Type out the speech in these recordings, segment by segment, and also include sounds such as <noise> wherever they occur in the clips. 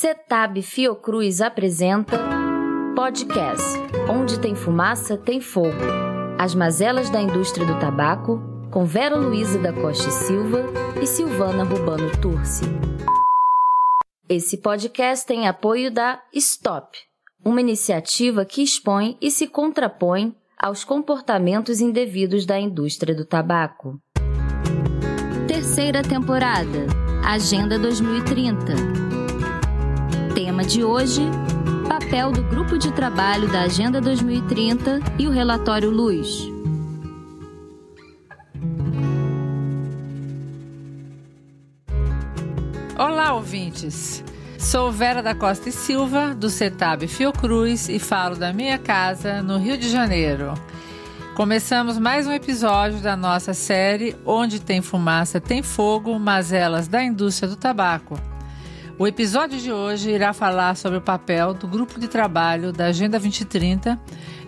Cetab Fiocruz apresenta podcast Onde tem fumaça, tem fogo. As mazelas da indústria do tabaco, com Vera Luiza da Costa e Silva e Silvana Rubano Turci. Esse podcast tem apoio da Stop, uma iniciativa que expõe e se contrapõe aos comportamentos indevidos da indústria do tabaco. Terceira temporada Agenda 2030 Tema de hoje: papel do grupo de trabalho da Agenda 2030 e o relatório Luz. Olá, ouvintes. Sou Vera da Costa e Silva, do CETAB Fiocruz e falo da minha casa no Rio de Janeiro. Começamos mais um episódio da nossa série Onde tem fumaça, tem fogo, mazelas da indústria do tabaco. O episódio de hoje irá falar sobre o papel do grupo de trabalho da Agenda 2030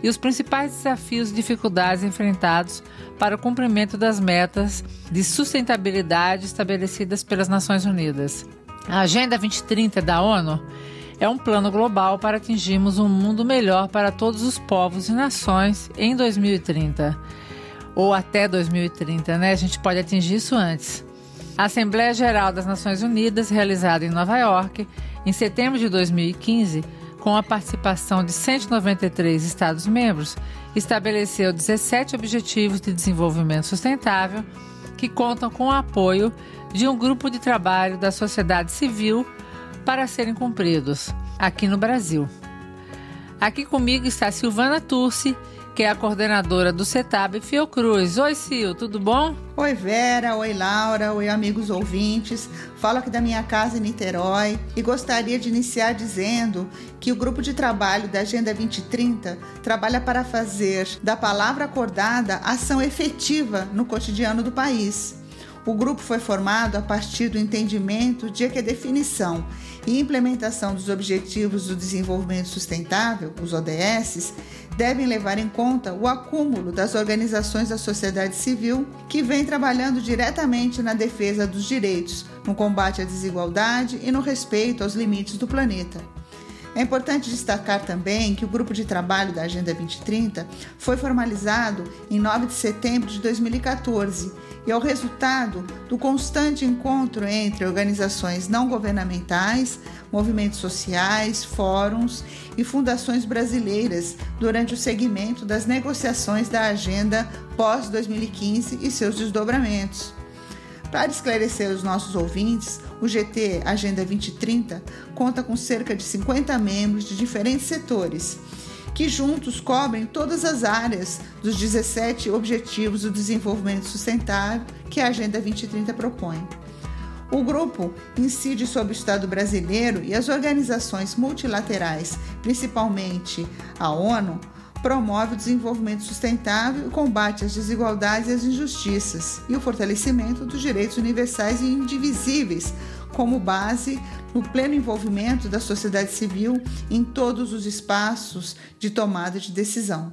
e os principais desafios e dificuldades enfrentados para o cumprimento das metas de sustentabilidade estabelecidas pelas Nações Unidas. A Agenda 2030 da ONU é um plano global para atingirmos um mundo melhor para todos os povos e nações em 2030. Ou até 2030, né? A gente pode atingir isso antes. A Assembleia Geral das Nações Unidas, realizada em Nova York, em setembro de 2015, com a participação de 193 Estados-membros, estabeleceu 17 Objetivos de Desenvolvimento Sustentável que contam com o apoio de um grupo de trabalho da sociedade civil para serem cumpridos, aqui no Brasil. Aqui comigo está Silvana Turci, que é a coordenadora do CETAB Fiocruz. Oi, Sil, tudo bom? Oi, Vera. Oi, Laura. Oi, amigos ouvintes. Falo aqui da minha casa em Niterói e gostaria de iniciar dizendo que o grupo de trabalho da Agenda 2030 trabalha para fazer da palavra acordada ação efetiva no cotidiano do país. O grupo foi formado a partir do entendimento de que a definição e implementação dos Objetivos do Desenvolvimento Sustentável, os ODS, devem levar em conta o acúmulo das organizações da sociedade civil que vem trabalhando diretamente na defesa dos direitos, no combate à desigualdade e no respeito aos limites do planeta. É importante destacar também que o grupo de trabalho da Agenda 2030 foi formalizado em 9 de setembro de 2014 e é o resultado do constante encontro entre organizações não governamentais, movimentos sociais, fóruns e fundações brasileiras durante o segmento das negociações da Agenda pós-2015 e seus desdobramentos. Para esclarecer os nossos ouvintes, o GT Agenda 2030 conta com cerca de 50 membros de diferentes setores, que juntos cobrem todas as áreas dos 17 Objetivos do Desenvolvimento Sustentável que a Agenda 2030 propõe. O grupo incide sobre o Estado brasileiro e as organizações multilaterais, principalmente a ONU, promove o desenvolvimento sustentável e combate as desigualdades e as injustiças, e o fortalecimento dos direitos universais e indivisíveis, como base no pleno envolvimento da sociedade civil em todos os espaços de tomada de decisão.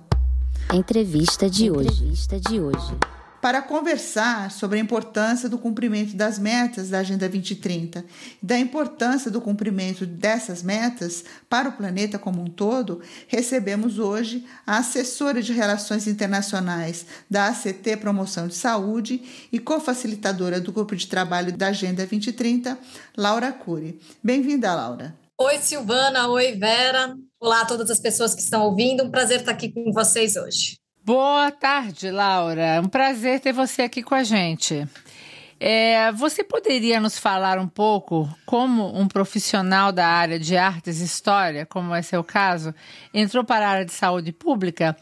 Entrevista de hoje. Entrevista de hoje para conversar sobre a importância do cumprimento das metas da Agenda 2030 e da importância do cumprimento dessas metas para o planeta como um todo, recebemos hoje a assessora de Relações Internacionais da ACT Promoção de Saúde e cofacilitadora do grupo de trabalho da Agenda 2030, Laura Cury. Bem-vinda, Laura. Oi, Silvana. Oi, Vera. Olá a todas as pessoas que estão ouvindo. Um prazer estar aqui com vocês hoje. Boa tarde, Laura. Um prazer ter você aqui com a gente. É, você poderia nos falar um pouco como um profissional da área de artes e história, como é seu caso, entrou para a área de saúde pública?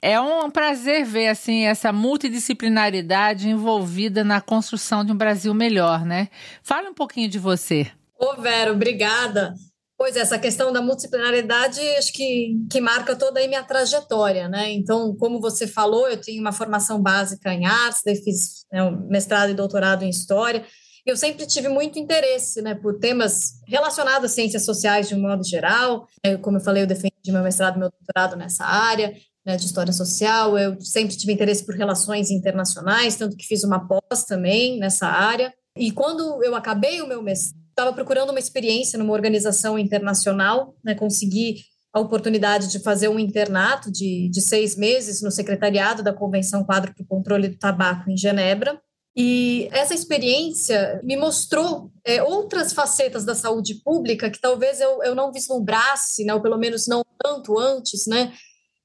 É um prazer ver assim essa multidisciplinaridade envolvida na construção de um Brasil melhor, né? Fale um pouquinho de você. Ô, Vera, obrigada. Pois é, essa questão da multidisciplinaridade acho que, que marca toda a minha trajetória, né? Então, como você falou, eu tenho uma formação básica em artes, daí fiz né, um mestrado e doutorado em história. Eu sempre tive muito interesse né, por temas relacionados às ciências sociais de um modo geral. Como eu falei, eu defendi meu mestrado e meu doutorado nessa área né, de história social. Eu sempre tive interesse por relações internacionais, tanto que fiz uma pós também nessa área. E quando eu acabei o meu mestrado, estava procurando uma experiência numa organização internacional, né, consegui a oportunidade de fazer um internato de, de seis meses no secretariado da Convenção Quadro para o Controle do Tabaco em Genebra. E essa experiência me mostrou é, outras facetas da saúde pública que talvez eu, eu não vislumbrasse, né, ou pelo menos não tanto antes, né,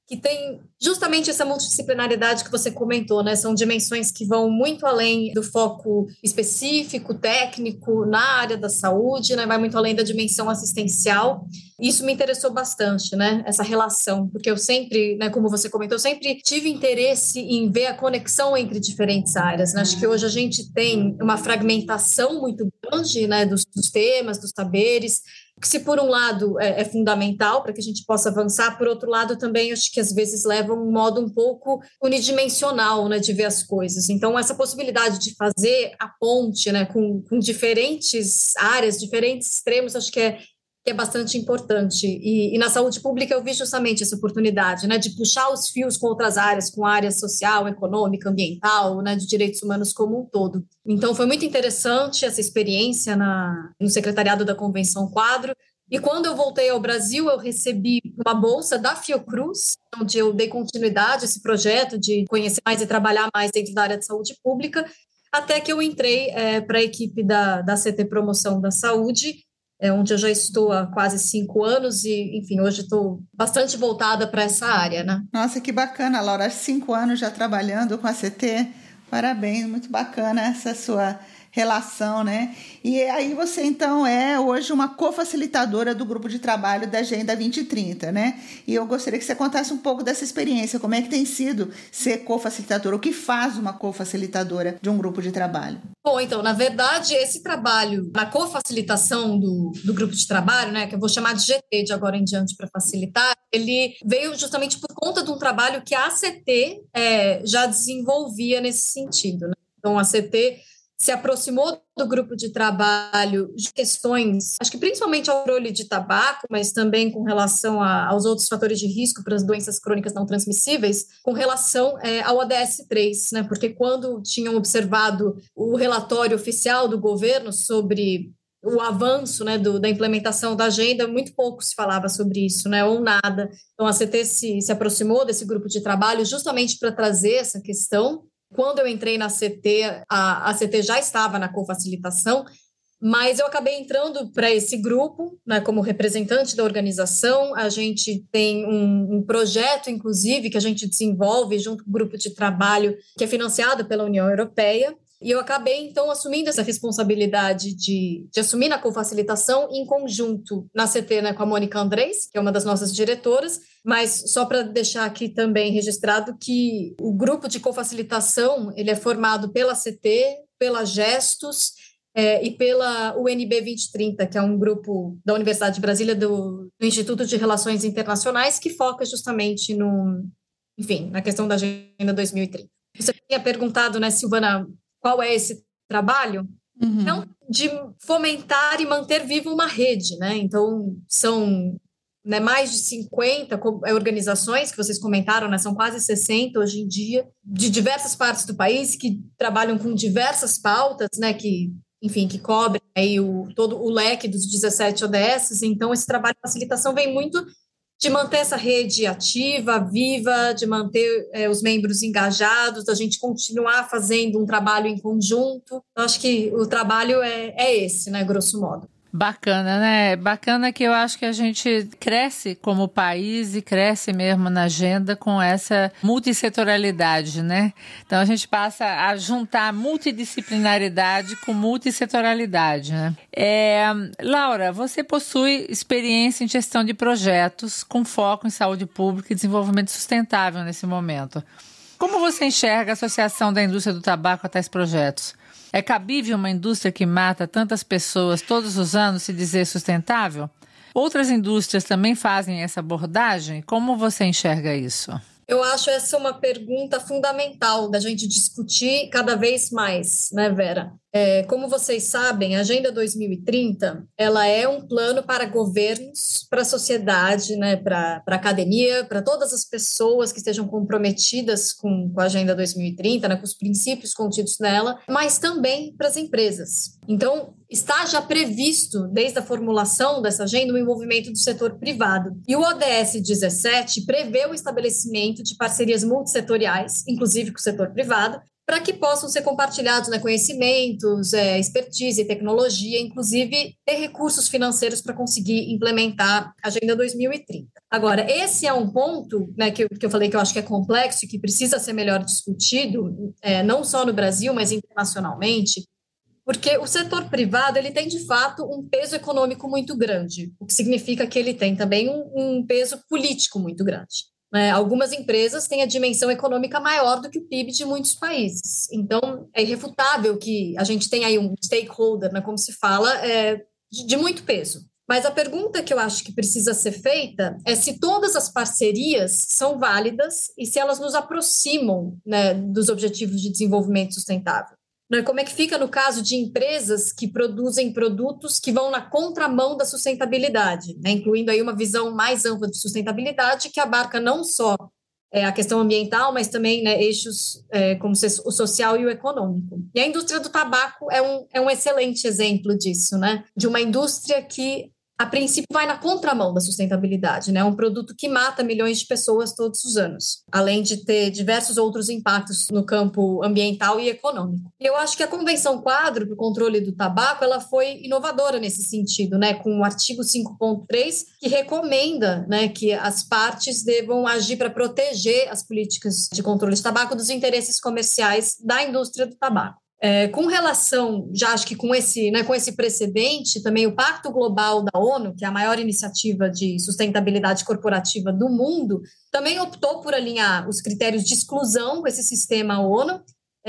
que tem justamente essa multidisciplinaridade que você comentou, né? São dimensões que vão muito além do foco específico, técnico, na área da saúde, né? Vai muito além da dimensão assistencial. Isso me interessou bastante, né? Essa relação, porque eu sempre, né, como você comentou, sempre tive interesse em ver a conexão entre diferentes áreas. Né? Acho que hoje a gente tem uma fragmentação muito grande, né, dos, dos temas, dos saberes que se por um lado é, é fundamental para que a gente possa avançar, por outro lado também acho que às vezes leva um modo um pouco unidimensional, né, de ver as coisas. Então essa possibilidade de fazer a ponte, né, com, com diferentes áreas, diferentes extremos, acho que é que é bastante importante. E, e, na saúde pública eu vi justamente essa oportunidade, né, de puxar os fios com outras áreas, com a área social, econômica, ambiental, né, de direitos humanos como um todo. Então foi muito interessante essa experiência na, no secretariado da Convenção Quadro. E quando eu voltei ao Brasil, eu recebi uma bolsa da Fiocruz, onde eu dei continuidade a esse projeto de conhecer mais e trabalhar mais dentro da área de saúde pública, até que eu entrei é, para a equipe da, da CT Promoção da Saúde, é onde eu já estou há quase cinco anos e, enfim, hoje estou bastante voltada para essa área, né? Nossa, que bacana, Laura, cinco anos já trabalhando com a CT, parabéns, muito bacana essa sua relação, né? E aí você então é hoje uma cofacilitadora do grupo de trabalho da Agenda 2030, né? E eu gostaria que você contasse um pouco dessa experiência, como é que tem sido ser cofacilitadora, o que faz uma cofacilitadora de um grupo de trabalho? Bom, então, na verdade, esse trabalho na cofacilitação do, do grupo de trabalho, né, que eu vou chamar de GT de agora em diante para facilitar, ele veio justamente por conta de um trabalho que a ACT é, já desenvolvia nesse sentido. Né? Então, a ACT se aproximou do grupo de trabalho de questões, acho que principalmente ao controle de tabaco, mas também com relação a, aos outros fatores de risco para as doenças crônicas não transmissíveis, com relação é, ao ODS-3, né? Porque quando tinham observado o relatório oficial do governo sobre o avanço né, do, da implementação da agenda, muito pouco se falava sobre isso, né, ou nada. Então, a CT se, se aproximou desse grupo de trabalho justamente para trazer essa questão quando eu entrei na CT, a, a CT já estava na cofacilitação, mas eu acabei entrando para esse grupo, né, como representante da organização. A gente tem um, um, projeto, inclusive, que a gente desenvolve junto com o grupo de trabalho, que é financiado pela União Europeia, e eu acabei, então, assumindo essa responsabilidade de, de assumir na cofacilitação em conjunto na CT né, com a Mônica Andrés, que é uma das nossas diretoras, mas só para deixar aqui também registrado que o grupo de cofacilitação ele é formado pela CT, pela Gestos é, e pela UNB 2030, que é um grupo da Universidade de Brasília, do, do Instituto de Relações Internacionais, que foca justamente no, enfim, na questão da Agenda 2030. Você tinha perguntado, né, Silvana, qual é esse trabalho? Uhum. Então, de fomentar e manter viva uma rede, né? Então, são né, mais de 50 é, organizações que vocês comentaram, né, são quase 60 hoje em dia, de diversas partes do país, que trabalham com diversas pautas, né, que, enfim, que cobrem aí o, todo o leque dos 17 ODS. Então, esse trabalho de facilitação vem muito de manter essa rede ativa, viva, de manter é, os membros engajados, da gente continuar fazendo um trabalho em conjunto. Eu acho que o trabalho é, é esse, né, grosso modo. Bacana, né? Bacana que eu acho que a gente cresce como país e cresce mesmo na agenda com essa multissetorialidade, né? Então a gente passa a juntar multidisciplinaridade com multissetorialidade, né? É, Laura, você possui experiência em gestão de projetos com foco em saúde pública e desenvolvimento sustentável nesse momento. Como você enxerga a associação da indústria do tabaco a tais projetos? É cabível uma indústria que mata tantas pessoas todos os anos se dizer sustentável? Outras indústrias também fazem essa abordagem? Como você enxerga isso? Eu acho essa uma pergunta fundamental da gente discutir cada vez mais, né, Vera? É, como vocês sabem, a Agenda 2030 ela é um plano para governos, para a sociedade, né, para a academia, para todas as pessoas que estejam comprometidas com, com a Agenda 2030, né, com os princípios contidos nela, mas também para as empresas. Então, está já previsto, desde a formulação dessa agenda, o envolvimento do setor privado. E o ODS 17 prevê o estabelecimento de parcerias multissetoriais, inclusive com o setor privado, para que possam ser compartilhados né, conhecimentos, é, expertise, tecnologia, inclusive ter recursos financeiros para conseguir implementar a Agenda 2030. Agora, esse é um ponto né, que, eu, que eu falei que eu acho que é complexo e que precisa ser melhor discutido, é, não só no Brasil, mas internacionalmente, porque o setor privado ele tem de fato um peso econômico muito grande, o que significa que ele tem também um, um peso político muito grande. Né? Algumas empresas têm a dimensão econômica maior do que o PIB de muitos países. Então, é irrefutável que a gente tenha aí um stakeholder, né, como se fala, é, de, de muito peso. Mas a pergunta que eu acho que precisa ser feita é se todas as parcerias são válidas e se elas nos aproximam né, dos objetivos de desenvolvimento sustentável. Né? Como é que fica no caso de empresas que produzem produtos que vão na contramão da sustentabilidade, né? incluindo aí uma visão mais ampla de sustentabilidade que abarca não só é, a questão ambiental, mas também né, eixos é, como o social e o econômico. E a indústria do tabaco é um, é um excelente exemplo disso, né? De uma indústria que a princípio vai na contramão da sustentabilidade, né? Um produto que mata milhões de pessoas todos os anos, além de ter diversos outros impactos no campo ambiental e econômico. Eu acho que a Convenção Quadro para o Controle do Tabaco, ela foi inovadora nesse sentido, né? Com o artigo 5.3 que recomenda, né, que as partes devam agir para proteger as políticas de controle de tabaco dos interesses comerciais da indústria do tabaco. É, com relação, já acho que com esse, né, com esse precedente, também o Pacto Global da ONU, que é a maior iniciativa de sustentabilidade corporativa do mundo, também optou por alinhar os critérios de exclusão com esse sistema ONU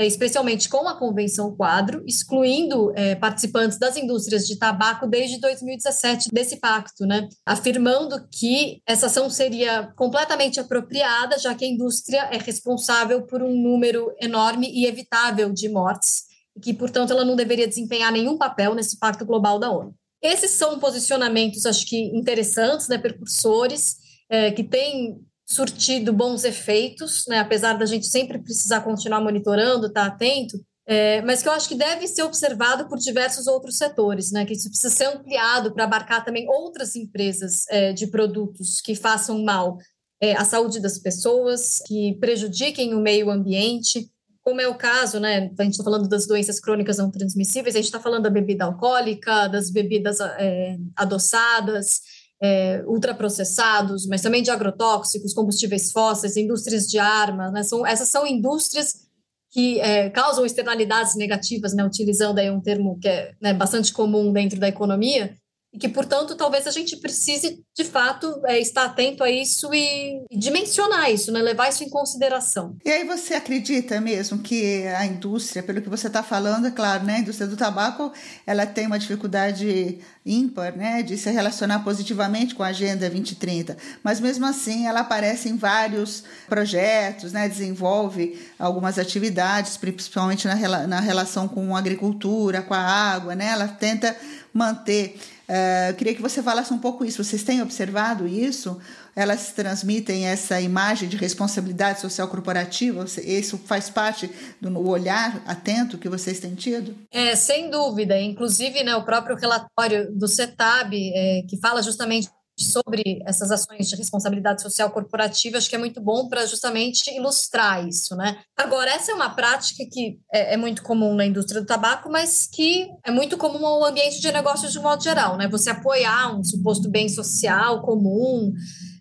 especialmente com a Convenção Quadro, excluindo é, participantes das indústrias de tabaco desde 2017 desse pacto, né? afirmando que essa ação seria completamente apropriada, já que a indústria é responsável por um número enorme e evitável de mortes, e que, portanto, ela não deveria desempenhar nenhum papel nesse pacto global da ONU. Esses são posicionamentos, acho que interessantes, né, percursores, é, que têm surtido bons efeitos, né? apesar da gente sempre precisar continuar monitorando, estar tá atento, é, mas que eu acho que deve ser observado por diversos outros setores, né? que isso precisa ser ampliado para abarcar também outras empresas é, de produtos que façam mal é, à saúde das pessoas, que prejudiquem o meio ambiente, como é o caso, né? A gente está falando das doenças crônicas não transmissíveis, a gente está falando da bebida alcoólica, das bebidas é, adoçadas, é, ultraprocessados, mas também de agrotóxicos, combustíveis fósseis, indústrias de armas, né? são, essas são indústrias que é, causam externalidades negativas, né? utilizando aí um termo que é né, bastante comum dentro da economia, e que, portanto, talvez a gente precise, de fato, é, estar atento a isso e, dimensionar isso, né? levar isso em consideração. E aí você acredita mesmo que a indústria, pelo que você está falando, é claro, né? a indústria do tabaco ela tem uma dificuldade ímpar né? de se relacionar positivamente com a Agenda 2030, mas mesmo assim ela aparece em vários projetos, né? desenvolve algumas atividades, principalmente na, na relação com a agricultura, com a água, né? ela tenta manter Uh, queria que você falasse um pouco isso. Vocês têm observado isso? Elas transmitem essa imagem de responsabilidade social corporativa? Isso faz parte do olhar atento que vocês têm tido? É, sem dúvida. Inclusive, né, o próprio relatório do CETAB, é, que fala justamente sobre essas ações de responsabilidade social corporativa, acho que é muito bom para justamente ilustrar isso, né? Agora, essa é uma prática que é, é, muito comum na indústria do tabaco, mas que é muito comum ao ambiente de negócios de modo geral, né? Você apoiar um suposto bem social comum,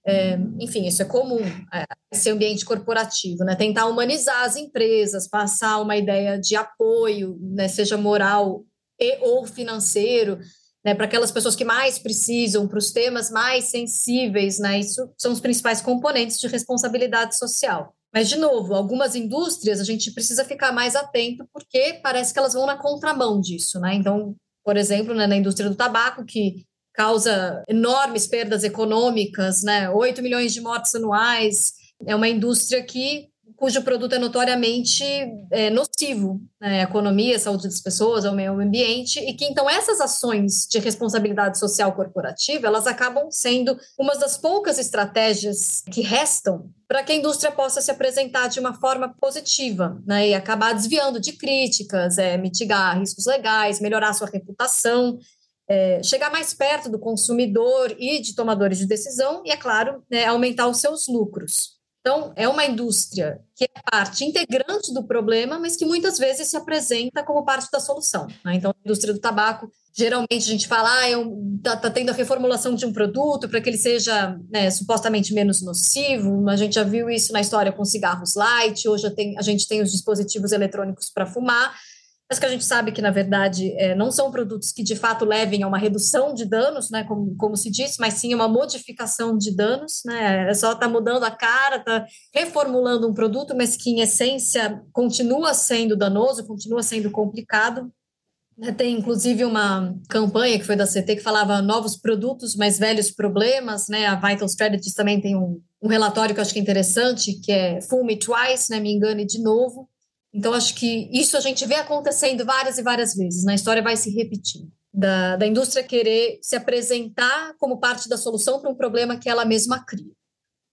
é, enfim, isso é comum, é, esse ambiente corporativo, né? Tentar humanizar as empresas, passar uma ideia de apoio, né? seja moral e ou financeiro, né, para aquelas pessoas que mais precisam, para os temas mais sensíveis, né, isso são os principais componentes de responsabilidade social. Mas, de novo, algumas indústrias a gente precisa ficar mais atento porque parece que elas vão na contramão disso. Né? Então, por exemplo, né, na indústria do tabaco, que causa enormes perdas econômicas, né, 8 milhões de mortes anuais, é uma indústria que cujo produto é notoriamente é, nocivo né, à economia, à saúde das pessoas, ao meio ambiente, e que então essas ações de responsabilidade social corporativa, elas acabam sendo uma das poucas estratégias que restam para que a indústria possa se apresentar de uma forma positiva, né, e acabar desviando de críticas, é, mitigar riscos legais, melhorar sua reputação, é, chegar mais perto do consumidor e de tomadores de decisão, e, é claro, né, aumentar os seus lucros. Então, é uma indústria que é parte integrante do problema, mas que muitas vezes se apresenta como parte da solução. Né? Então, a indústria do tabaco, geralmente a gente fala, ah, está tá tendo a reformulação de um produto para que ele seja né, supostamente menos nocivo. A gente já viu isso na história com cigarros light, hoje a gente tem os dispositivos eletrônicos para fumar mas que a gente sabe que, na verdade, é, não são produtos que de fato levem a uma redução de danos, né, como, como se disse, mas sim uma modificação de danos, né, é só estar tá mudando a cara, tá reformulando um produto, mas que em essência continua sendo danoso, continua sendo complicado. Né, tem inclusive uma campanha que foi da CT que falava novos produtos, mas velhos problemas, né, a Vital Strategies também tem um, um relatório que eu acho que é interessante, que é Fool Me Twice, né, me engane de novo, então, acho que isso a gente vê acontecendo várias e várias vezes, na história vai se repetindo. Da, da indústria querer se apresentar como parte da solução para um problema que ela mesma cria.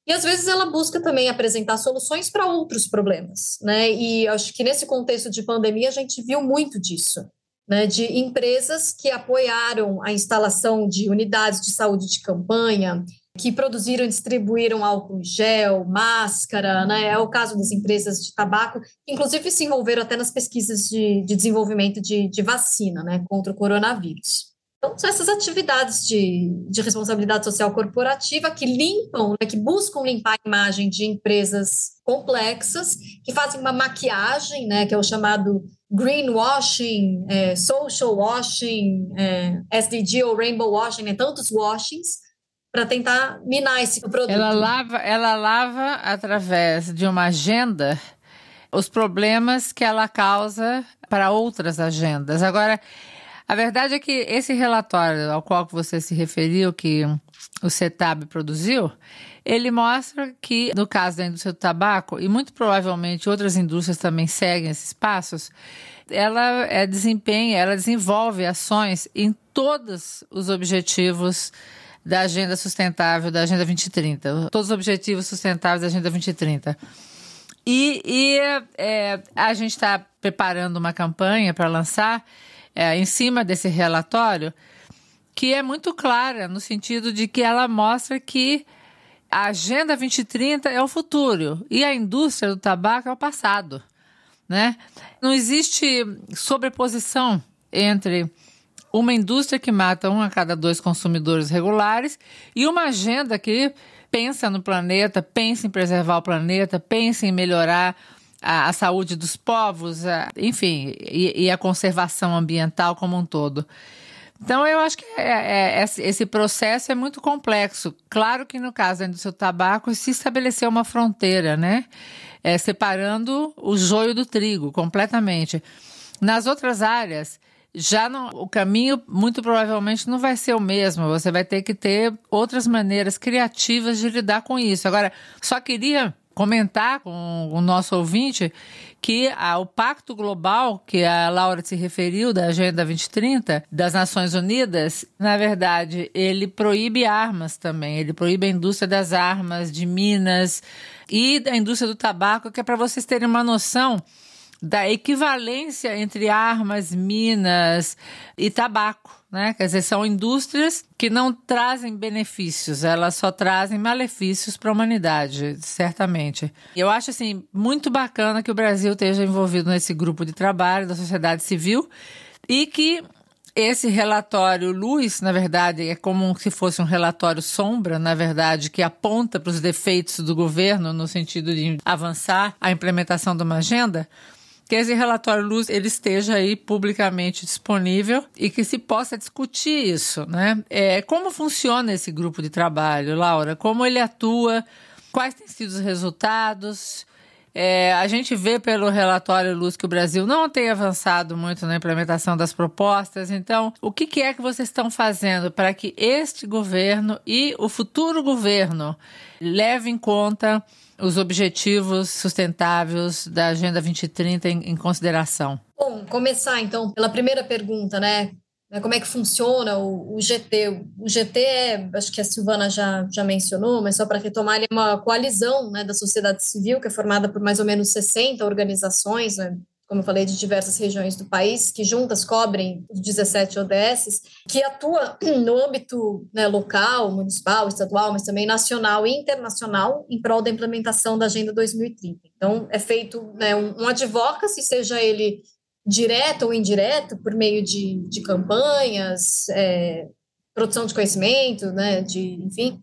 E às vezes ela busca também apresentar soluções para outros problemas, né? E acho que nesse contexto de pandemia a gente viu muito disso, né? De empresas que apoiaram a instalação de unidades de saúde de campanha, que produziram e distribuíram álcool gel, máscara, né? É o caso das empresas de tabaco, que inclusive se envolveram até nas pesquisas de, de desenvolvimento de, de, vacina, né, contra o coronavírus. Então, são essas atividades de, de responsabilidade social corporativa que limpam, né, que buscam limpar a imagem de empresas complexas, que fazem uma maquiagem, né, que é o chamado greenwashing, é, social washing, é, SDG ou rainbow washing, né, tantos washings, para tentar minar esse produto. Ela lava, ela lava através de uma agenda os problemas que ela causa para outras agendas. Agora, a verdade é que esse relatório ao qual você se referiu, que o CETAB produziu, ele mostra que, no caso da indústria do tabaco, e muito provavelmente outras indústrias também seguem esses passos, ela é, desempenha, ela desenvolve ações em todos os objetivos da Agenda Sustentável, da Agenda 2030, todos os objetivos sustentáveis da Agenda 2030. E, e é, a gente está preparando uma campanha para lançar é, em cima desse relatório, que é muito clara, no sentido de que ela mostra que a Agenda 2030 é o futuro e a indústria do tabaco é o passado. Né? Não existe sobreposição entre uma indústria que mata um a cada dois consumidores regulares e uma agenda que pensa no planeta, pensa em preservar o planeta, pensa em melhorar a, a saúde dos povos, a, enfim, e, e, a conservação ambiental como um todo. Então, eu acho que é, é, esse processo é muito complexo. Claro que no caso do tabaco se estabeleceu uma fronteira, né? É, separando o joio do trigo completamente. Nas outras áreas, já não, o caminho muito provavelmente não vai ser o mesmo. Você vai ter que ter outras maneiras criativas de lidar com isso. Agora, só queria comentar com o nosso ouvinte que ah, o Pacto Global, que a Laura se referiu, da Agenda 2030 das Nações Unidas, na verdade, ele proíbe armas também, ele proíbe a indústria das armas, de minas e da indústria do tabaco, que é para vocês terem uma noção da equivalência entre armas, minas e tabaco. Né? Quer dizer, são indústrias que não trazem benefícios, elas só trazem malefícios para a humanidade, certamente. Eu acho assim muito bacana que o Brasil esteja envolvido nesse grupo de trabalho da sociedade civil e que esse relatório Luz, na verdade, é como se fosse um relatório sombra, na verdade, que aponta para os defeitos do governo no sentido de avançar a implementação de uma agenda que esse relatório Luz ele esteja aí publicamente disponível e que se possa discutir isso, né? É, como funciona esse grupo de trabalho, Laura? Como ele atua? Quais têm sido os resultados? É, a gente vê pelo relatório Luz que o Brasil não tem avançado muito na implementação das propostas. Então, o que, que é que vocês estão fazendo para que este governo e o futuro governo levem em conta os objetivos sustentáveis da Agenda 2030 em, em consideração? Bom, começar então pela primeira pergunta, né? né? Como é que funciona o, o GT? O GT é, acho que a Silvana já, já mencionou, mas só para retomar, ele é uma coalizão né, da sociedade civil, que é formada por mais ou menos 60 organizações, né, como eu falei, de diversas regiões do país, que juntas cobrem os 17 ODSs, que atua <clears throat> no âmbito né, local, municipal, estadual, mas também nacional e internacional, em prol da implementação da Agenda 2030. Então, é feito né, um, um advocacy, seja ele direto ou indireto, por meio de, de campanhas, é, produção de conhecimento, né, de, enfim,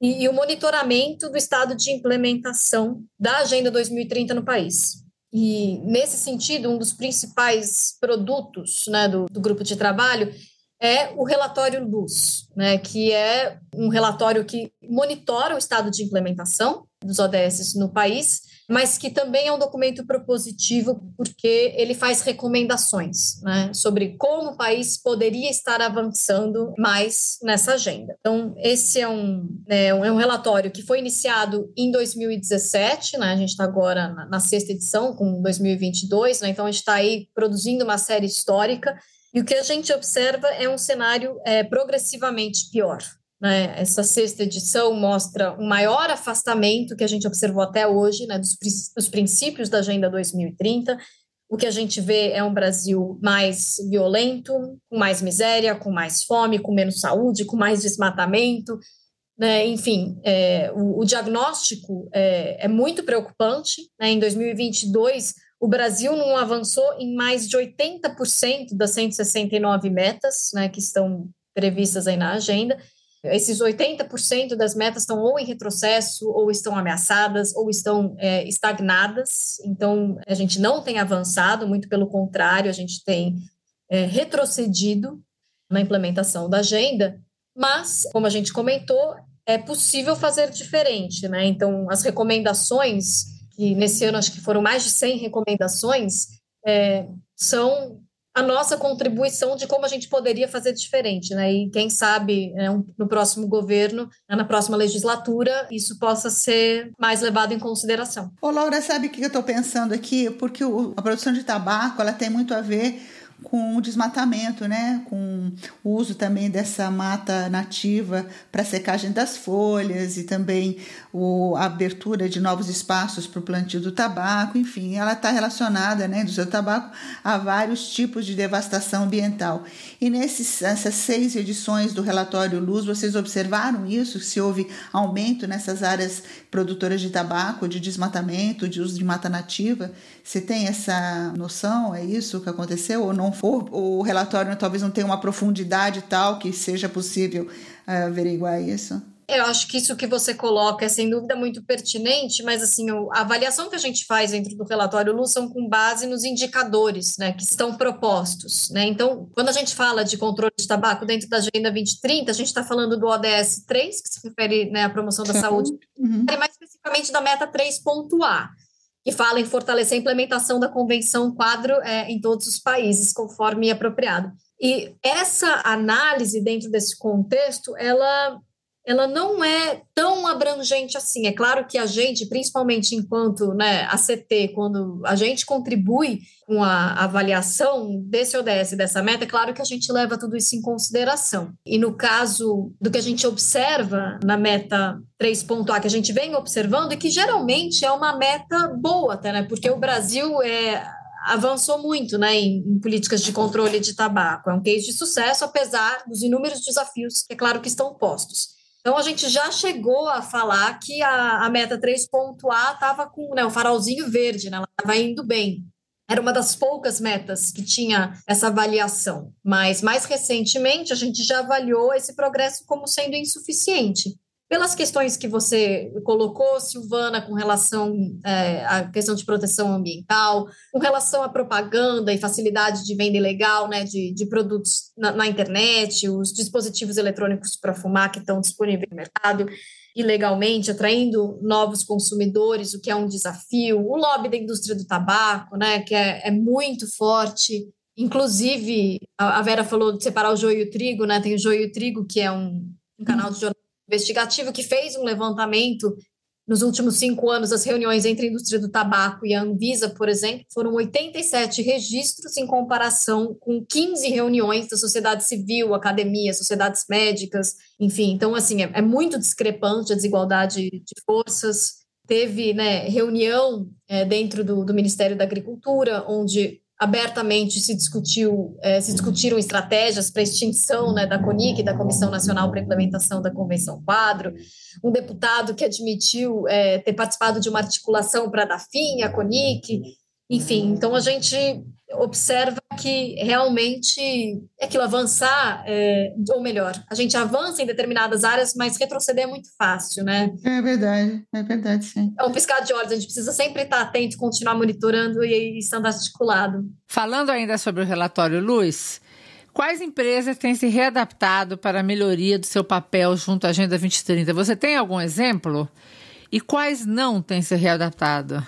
e, e, o monitoramento do estado de implementação da Agenda 2030 no país. E, nesse sentido, um dos principais produtos né, do, do grupo de trabalho é o relatório Luz, né, que é um relatório que monitora o estado de implementação dos ODS no país mas que também é um documento propositivo porque ele faz recomendações né, sobre como o país poderia estar avançando mais nessa agenda. Então, esse é um, né, é um relatório que foi iniciado em 2017, né, a gente está agora na, na, sexta edição, com 2022, né, então a gente está aí produzindo uma série histórica, e o que a gente observa é um cenário é, progressivamente pior. Né? Essa sexta edição mostra um maior afastamento que a gente observou até hoje né, dos, dos princípios da Agenda 2030. O que a gente vê é um Brasil mais violento, com mais miséria, com mais fome, com menos saúde, com mais desmatamento. Né? Enfim, é, o, o, diagnóstico é, é muito preocupante. Né? Em 2022, o Brasil não avançou em mais de 80% das 169 metas né, que estão previstas aí na agenda, esses 80% das metas estão ou em retrocesso, ou estão ameaçadas, ou estão é, estagnadas. Então, a gente não tem avançado, muito pelo contrário, a gente tem é, retrocedido na implementação da agenda. Mas, como a gente comentou, é possível fazer diferente, né? Então, as recomendações, que nesse ano acho que foram mais de 100 recomendações, é, são a nossa contribuição de como a gente poderia fazer diferente, né? E quem sabe né, no próximo governo, né, na próxima legislatura, isso possa ser mais levado em consideração. Ô, Laura, sabe o que eu estou pensando aqui? Porque a produção de tabaco ela tem muito a ver com o desmatamento, né? com o uso também dessa mata nativa para secagem das folhas e também o, a abertura de novos espaços para o plantio do tabaco, enfim, ela está relacionada, né, do seu tabaco, a vários tipos de devastação ambiental. E nessas seis edições do relatório Luz, vocês observaram isso? Se houve aumento nessas áreas produtoras de tabaco, de desmatamento, de uso de mata nativa? Você tem essa noção? É isso que aconteceu? Ou não for? O relatório talvez não tenha uma profundidade tal que seja possível uh, averiguar isso? Eu acho que isso que você coloca é sem dúvida muito pertinente, mas assim, a avaliação que a gente faz dentro do relatório Lu são com base nos indicadores né, que estão propostos. Né? Então, quando a gente fala de controle de tabaco dentro da Agenda 2030, a gente está falando do ODS 3, que se refere né, à promoção da saúde, uhum. e mais especificamente da meta 3.A que fala em fortalecer a implementação da Convenção Quadro é, em todos os países, conforme apropriado. E essa análise dentro desse contexto, ela ela não é tão abrangente assim. É claro que a gente, principalmente enquanto né, a CT, quando a gente contribui com a avaliação desse ODS, dessa meta, é claro que a gente leva tudo isso em consideração. E no caso do que a gente observa na meta 3.A, que a gente vem observando, e que geralmente é uma meta boa, até, né? Porque o Brasil é, avançou muito né, em, em, políticas de controle de tabaco. É um case de sucesso, apesar dos inúmeros desafios, que é claro que estão postos. Então, a gente já chegou a falar que a, a meta 3.A estava com né, o farolzinho verde, né, ela estava indo bem. Era uma das poucas metas que tinha essa avaliação. Mas, mais recentemente, a gente já avaliou esse progresso como sendo insuficiente. Pelas questões que você colocou, Silvana, com relação é, à questão de proteção ambiental, com relação à propaganda e facilidade de venda ilegal né, de, de produtos na, na internet, os dispositivos eletrônicos para fumar que estão disponíveis no mercado ilegalmente, atraindo novos consumidores, o que é um desafio, o lobby da indústria do tabaco, né, que é, é muito forte. Inclusive, a, Vera falou de separar o joio e o trigo, né? Tem o joio e o trigo, que é um, um canal de jornalismo investigativo que fez um levantamento nos últimos cinco anos, as reuniões entre a indústria do tabaco e a Anvisa, por exemplo, foram 87 registros em comparação com 15 reuniões da sociedade civil, academia, sociedades médicas, enfim. Então, assim, é, é muito discrepante a desigualdade de forças. Teve né, reunião é, dentro do, do Ministério da Agricultura, onde abertamente se discutiu, é, se discutiram estratégias para extinção né, da CONIC, da Comissão Nacional para a Implementação da Convenção Quadro, um deputado que admitiu é, ter participado de uma articulação para dar fim à CONIC, enfim, então a gente observa que realmente é aquilo avançar, é, ou melhor, a gente avança em determinadas áreas, mas retroceder é muito fácil, né? É verdade, é verdade, sim. É um piscar de olhos, a gente precisa sempre estar atento, continuar monitorando e estando articulado. Falando ainda sobre o relatório Luz, quais empresas têm se readaptado para a melhoria do seu papel junto à Agenda 2030? Você tem algum exemplo? E quais não têm se readaptado?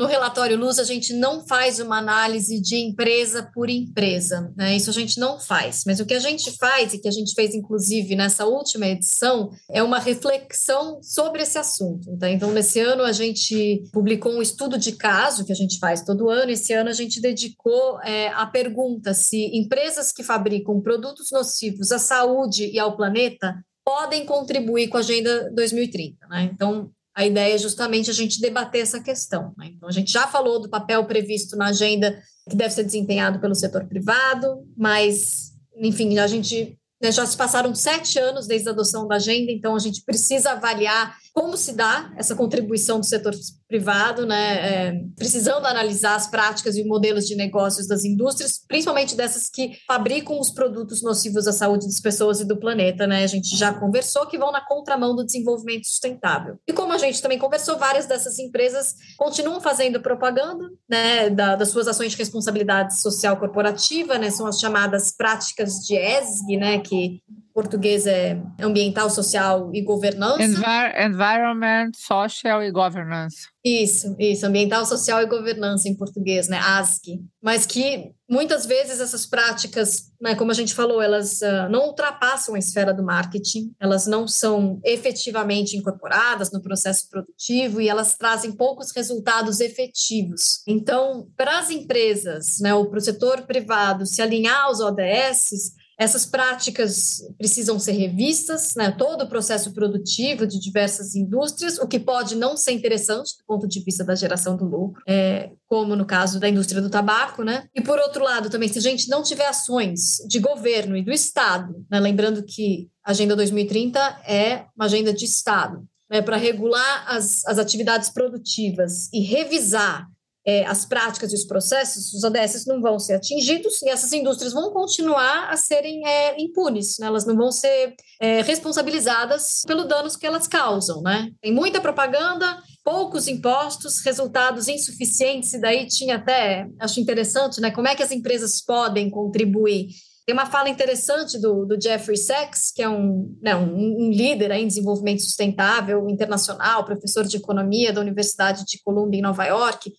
No relatório Luz, a gente não faz uma análise de empresa por empresa, né? Isso a gente não faz. Mas o que a gente faz, e que a gente fez inclusive nessa última edição, é uma reflexão sobre esse assunto. Tá? Então, nesse ano, a gente publicou um estudo de caso, que a gente faz todo ano. Esse ano, a gente dedicou é, a pergunta se empresas que fabricam produtos nocivos à saúde e ao planeta podem contribuir com a Agenda 2030. Né? Então, a ideia é justamente a gente debater essa questão. Né? Então, a gente já falou do papel previsto na agenda que deve ser desempenhado pelo setor privado, mas, enfim, a gente né, já se passaram sete anos desde a adoção da agenda, então a gente precisa avaliar como se dá essa contribuição do setor privado, né, é, precisando analisar as práticas e modelos de negócios das indústrias, principalmente dessas que fabricam os produtos nocivos à saúde das pessoas e do planeta, né? A gente já conversou que vão na contramão do desenvolvimento sustentável. E como a gente também conversou, várias dessas empresas continuam fazendo propaganda, né, da, das suas ações de responsabilidade social corporativa, né? São as chamadas práticas de ESG, né, que português é ambiental, social e governança. Envir environment, social e governance. Isso, isso, ambiental, social e governança em português, né, ASC. Mas que muitas vezes essas práticas, né, como a gente falou, elas uh, não ultrapassam a esfera do marketing, elas não são efetivamente incorporadas no processo produtivo e elas trazem poucos resultados efetivos. Então, para as empresas, né, ou para o setor privado se alinhar aos ODS, essas práticas precisam ser revistas, né? todo o processo produtivo de diversas indústrias, o que pode não ser interessante do ponto de vista da geração do lucro, é, como no caso da indústria do tabaco. Né? E, por outro lado, também, se a gente não tiver ações de governo e do Estado, né? lembrando que a Agenda 2030 é uma agenda de Estado, né? para regular as, as atividades produtivas e revisar é, as práticas e os processos, os ODS não vão ser atingidos e essas indústrias vão continuar a serem é, impunes, né? elas não vão ser é, responsabilizadas pelos danos que elas causam. Né? Tem muita propaganda, poucos impostos, resultados insuficientes, e daí tinha até, acho interessante, né? como é que as empresas podem contribuir tem uma fala interessante do, do Jeffrey Sachs, que é um, né, um, um líder em desenvolvimento sustentável internacional, professor de economia da Universidade de Columbia, em Nova York,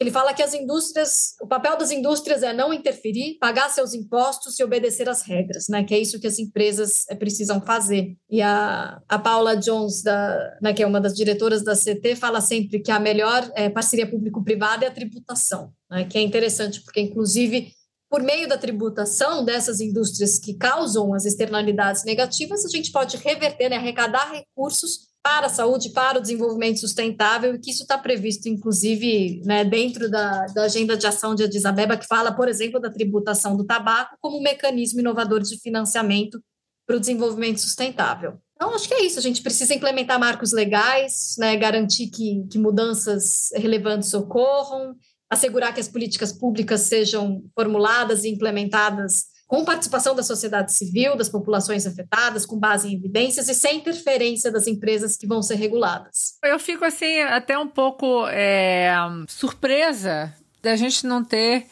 ele fala que as indústrias, o papel das indústrias é não interferir, pagar seus impostos e obedecer às regras, né? Que é isso que as empresas eh, precisam fazer. E a, a Paula Jones, da, né, que é uma das diretoras da CT, fala sempre que a melhor é, parceria público-privada é a tributação, né? Que é interessante, porque, inclusive, por meio da tributação dessas indústrias que causam as externalidades negativas, a gente pode reverter, né, arrecadar recursos para a saúde, para o desenvolvimento sustentável, e que isso está previsto, inclusive, né, dentro da, da Agenda de Ação de Addis Abeba, que fala, por exemplo, da tributação do tabaco como um mecanismo inovador de financiamento para o desenvolvimento sustentável. Então, acho que é isso. A gente precisa implementar marcos legais, né, garantir que, que mudanças relevantes ocorram, assegurar que as políticas públicas sejam formuladas e implementadas com participação da sociedade civil, das populações afetadas, com base em evidências e sem interferência das empresas que vão ser reguladas. Eu fico assim até um pouco é, surpresa da gente não ter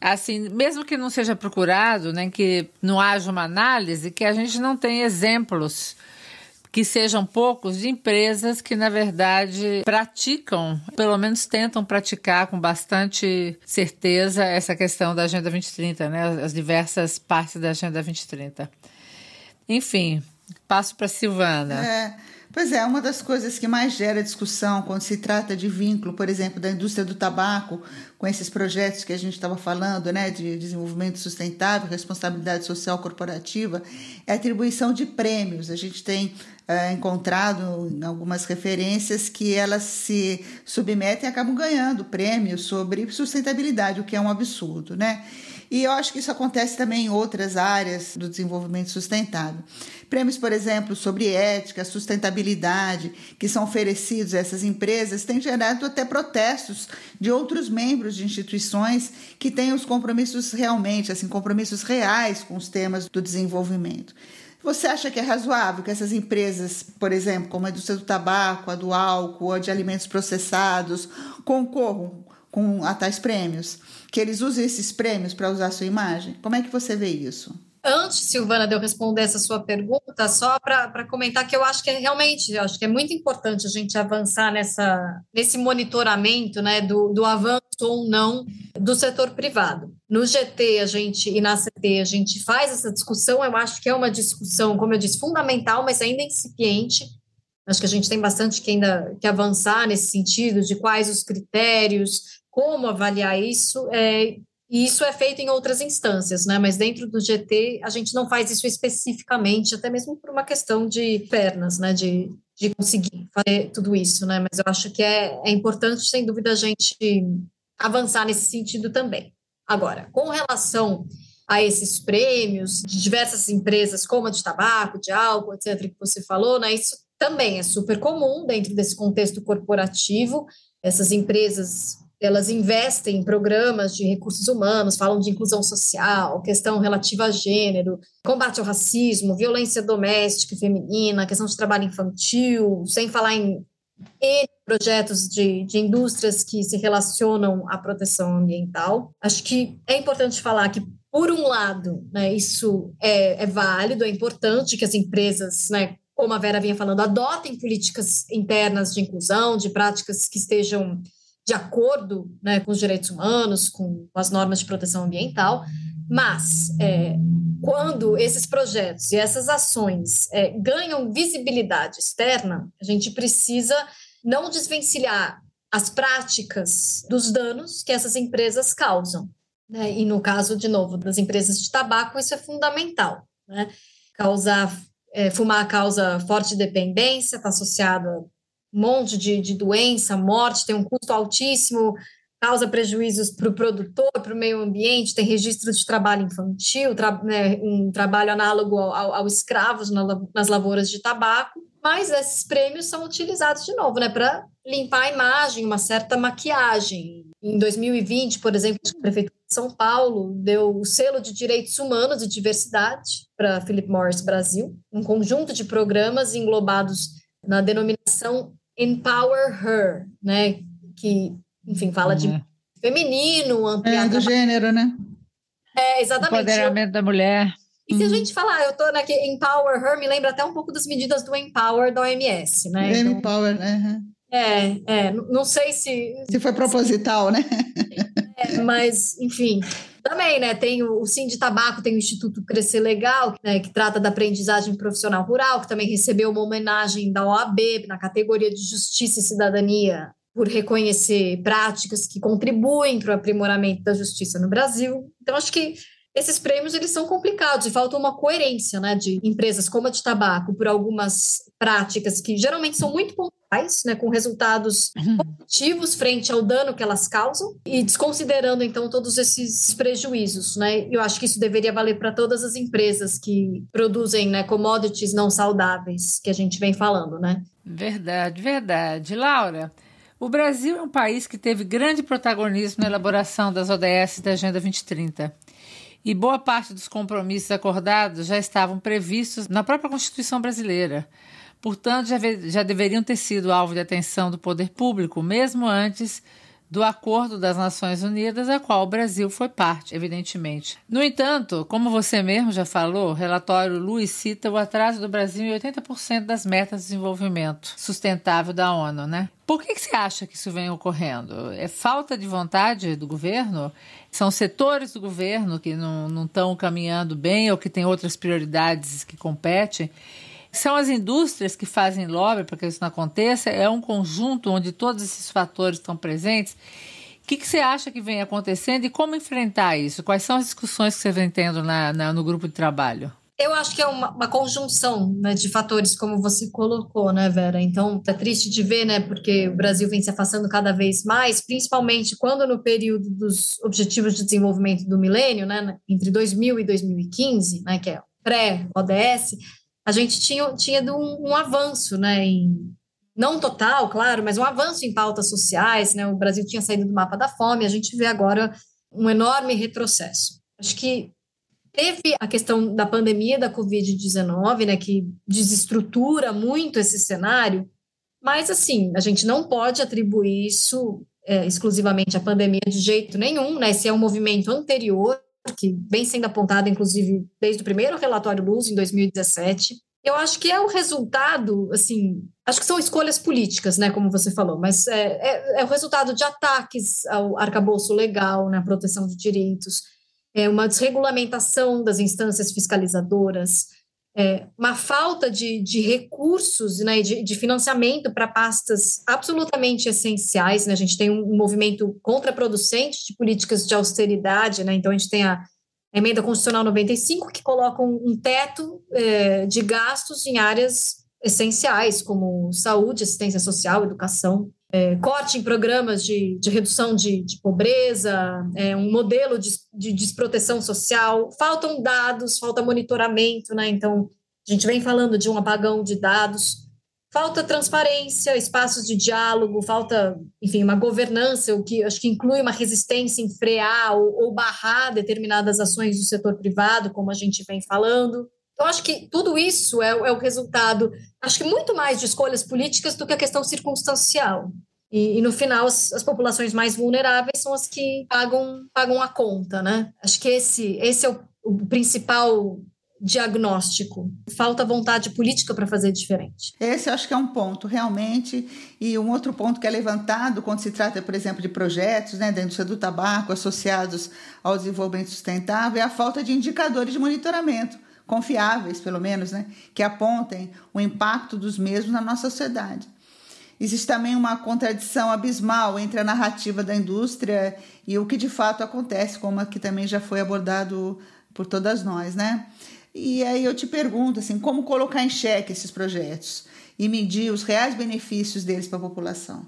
assim, mesmo que não seja procurado, né, que não haja uma análise, que a gente não tem exemplos que sejam poucos de empresas que, na verdade, praticam, pelo menos tentam praticar com bastante certeza essa questão da Agenda 2030, né? As diversas partes da Agenda 2030. Enfim, passo para Silvana. É. Pois é, uma das coisas que mais gera discussão quando se trata de vínculo, por exemplo, da indústria do tabaco com esses projetos que a gente estava falando, né, de desenvolvimento sustentável, responsabilidade social corporativa, é a atribuição de prêmios. A gente tem é, encontrado em algumas referências que elas se submetem e acabam ganhando prêmios sobre sustentabilidade, o que é um absurdo, né? E eu acho que isso acontece também em outras áreas do desenvolvimento sustentável. Prêmios, por exemplo, sobre ética, sustentabilidade, que são oferecidos a essas empresas, têm gerado até protestos de outros membros de instituições que têm os compromissos realmente, assim, compromissos reais com os temas do desenvolvimento. Você acha que é razoável que essas empresas, por exemplo, como a indústria do tabaco, a do álcool, a de alimentos processados, concorram com a tais prêmios? Que eles usem esses prêmios para usar a sua imagem? Como é que você vê isso? Antes, Silvana, de eu responder essa sua pergunta, só para comentar que eu acho que é realmente, acho que é muito importante a gente avançar nessa, nesse monitoramento né, do, do avanço ou não do setor privado. No GT a gente e na CT a gente faz essa discussão, eu acho que é uma discussão, como eu disse, fundamental, mas ainda incipiente. Acho que a gente tem bastante que ainda que avançar nesse sentido de quais os critérios, como avaliar isso. É, e isso é feito em outras instâncias, né? Mas dentro do GT a gente não faz isso especificamente, até mesmo por uma questão de pernas, né? De, de conseguir fazer tudo isso, né? Mas eu acho que é, é importante, sem dúvida, a gente avançar nesse sentido também. Agora, com relação a esses prêmios de diversas empresas, como a de tabaco, de álcool, etc., que você falou, né? Isso também é super comum dentro desse contexto corporativo. Essas empresas elas investem em programas de recursos humanos, falam de inclusão social, questão relativa a gênero, combate ao racismo, violência doméstica e feminina, questão de trabalho infantil, sem falar em projetos de, de indústrias que se relacionam à proteção ambiental. Acho que é importante falar que por um lado, né, isso é, é, válido, é importante que as empresas, né, como a Vera vinha falando, adotem políticas internas de inclusão, de práticas que estejam de acordo né, com os direitos humanos, com as normas de proteção ambiental, mas é, quando esses projetos e essas ações é, ganham visibilidade externa, a gente precisa não desvencilhar as práticas dos danos que essas empresas causam. Né? E no caso, de novo, das empresas de tabaco, isso é fundamental. Né? Causar, é, fumar causa forte dependência, está associado a um monte de, de doença, morte, tem um custo altíssimo, causa prejuízos para o produtor, para o meio ambiente, tem registro de trabalho infantil, tra né, um trabalho análogo ao, ao, escravos na, nas lavouras de tabaco, mas esses prêmios são utilizados de novo, né, para limpar a imagem, uma certa maquiagem. Em 2020, por exemplo, a Prefeitura de São Paulo deu o selo de direitos humanos e diversidade para Philip Morris Brasil, um conjunto de programas englobados na denominação Empower Her, né? Que, enfim, fala de uhum. feminino, ampliar... É, do gênero, né? É, exatamente. Empoderamento da mulher. E se a uhum. gente falar, eu tô aqui, Empower Her, me lembra até um pouco das medidas do Empower da OMS, né? Então, Empower, né? É, é, não sei se... Se foi proposital, né? É, mas, enfim, também, né? Tem o, Sim de Tabaco, tem o Instituto Crescer Legal, né, que trata da aprendizagem profissional rural, que também recebeu uma homenagem da OAB na categoria de Justiça e Cidadania, por reconhecer práticas que contribuem para o aprimoramento da justiça no Brasil. Então, acho que esses prêmios eles são complicados e falta uma coerência né, de empresas como a de tabaco por algumas práticas que geralmente são muito pontuais, né, com resultados uhum. positivos frente ao dano que elas causam e desconsiderando então todos esses prejuízos. Né? Eu acho que isso deveria valer para todas as empresas que produzem né, commodities não saudáveis que a gente vem falando. Né? Verdade, verdade. Laura, o Brasil é um país que teve grande protagonismo na elaboração das ODS da Agenda 2030 E boa parte dos compromissos acordados já estavam previstos na própria Constituição brasileira. Portanto, já, já deveriam ter sido alvo de atenção do poder público, mesmo antes do Acordo das Nações Unidas, a qual o Brasil foi parte, evidentemente. No entanto, como você mesmo já falou, o relatório Luiz cita o atraso do Brasil em 80% das metas de desenvolvimento sustentável da ONU, né? Por que, que você acha que isso vem ocorrendo? É falta de vontade do governo? São setores do governo que não estão caminhando bem ou que têm outras prioridades que competem? São as indústrias que fazem lobby para que isso não aconteça, é um conjunto onde todos esses fatores estão presentes. O que, que você acha que vem acontecendo e como enfrentar isso? Quais são as discussões que você vem tendo na, na no grupo de trabalho? Eu acho que é uma, uma conjunção né, de fatores, como você colocou, né, Vera? Então, é triste de ver, né, porque o Brasil vem se afastando cada vez mais, principalmente quando no período dos Objetivos de Desenvolvimento do Milênio, né, entre 2000 e 2015, né, que é pré-ODS, a gente tinha, tinha um, um avanço, né, em, não total, claro, mas um avanço em pautas sociais, né, o Brasil tinha saído do mapa da fome, a gente vê agora um enorme retrocesso. Acho que teve a questão da pandemia da Covid-19, né, que desestrutura muito esse cenário, mas, assim, a gente não pode atribuir isso é, exclusivamente à pandemia de jeito nenhum, né, esse é um movimento anterior que vem sendo apontada, inclusive, desde o primeiro relatório Luz, em 2017. Eu acho que é o resultado, assim, acho que são escolhas políticas, né, como você falou, mas é, é, é o resultado de ataques ao arcabouço legal, na né, proteção de direitos, é uma desregulamentação das instâncias fiscalizadoras, é, uma falta de, de recursos, né, de, de financiamento para pastas absolutamente essenciais. Né? A gente tem um, movimento contraproducente de políticas de austeridade, né? então a gente tem a emenda constitucional 95 que coloca um, um teto é, de gastos em áreas essenciais como saúde, assistência social, educação é, corte em programas de, de redução de, de pobreza, é, um modelo de, de desproteção social, faltam dados, falta monitoramento, né? Então, a gente vem falando de um apagão de dados, falta transparência, espaços de diálogo, falta, enfim, uma governança, o que acho que inclui uma resistência em frear ou, ou barrar determinadas ações do setor privado, como a gente vem falando. Então, acho que tudo isso é, é, o resultado, acho que muito mais de escolhas políticas do que a questão circunstancial. E, e no final, as, as, populações mais vulneráveis são as que pagam, pagam a conta, né? Acho que esse, esse é o, o principal diagnóstico. Falta vontade política para fazer diferente. Esse eu acho que é um ponto, realmente. E um outro ponto que é levantado quando se trata, por exemplo, de projetos né, da indústria do tabaco associados ao desenvolvimento sustentável é a falta de indicadores de monitoramento confiáveis, pelo menos, né, que apontem o impacto dos mesmos na nossa sociedade. Existe também uma contradição abismal entre a narrativa da indústria e o que de fato acontece, como aqui também já foi abordado por todas nós, né? E aí eu te pergunto assim, como colocar em xeque esses projetos e medir os reais benefícios deles para a população?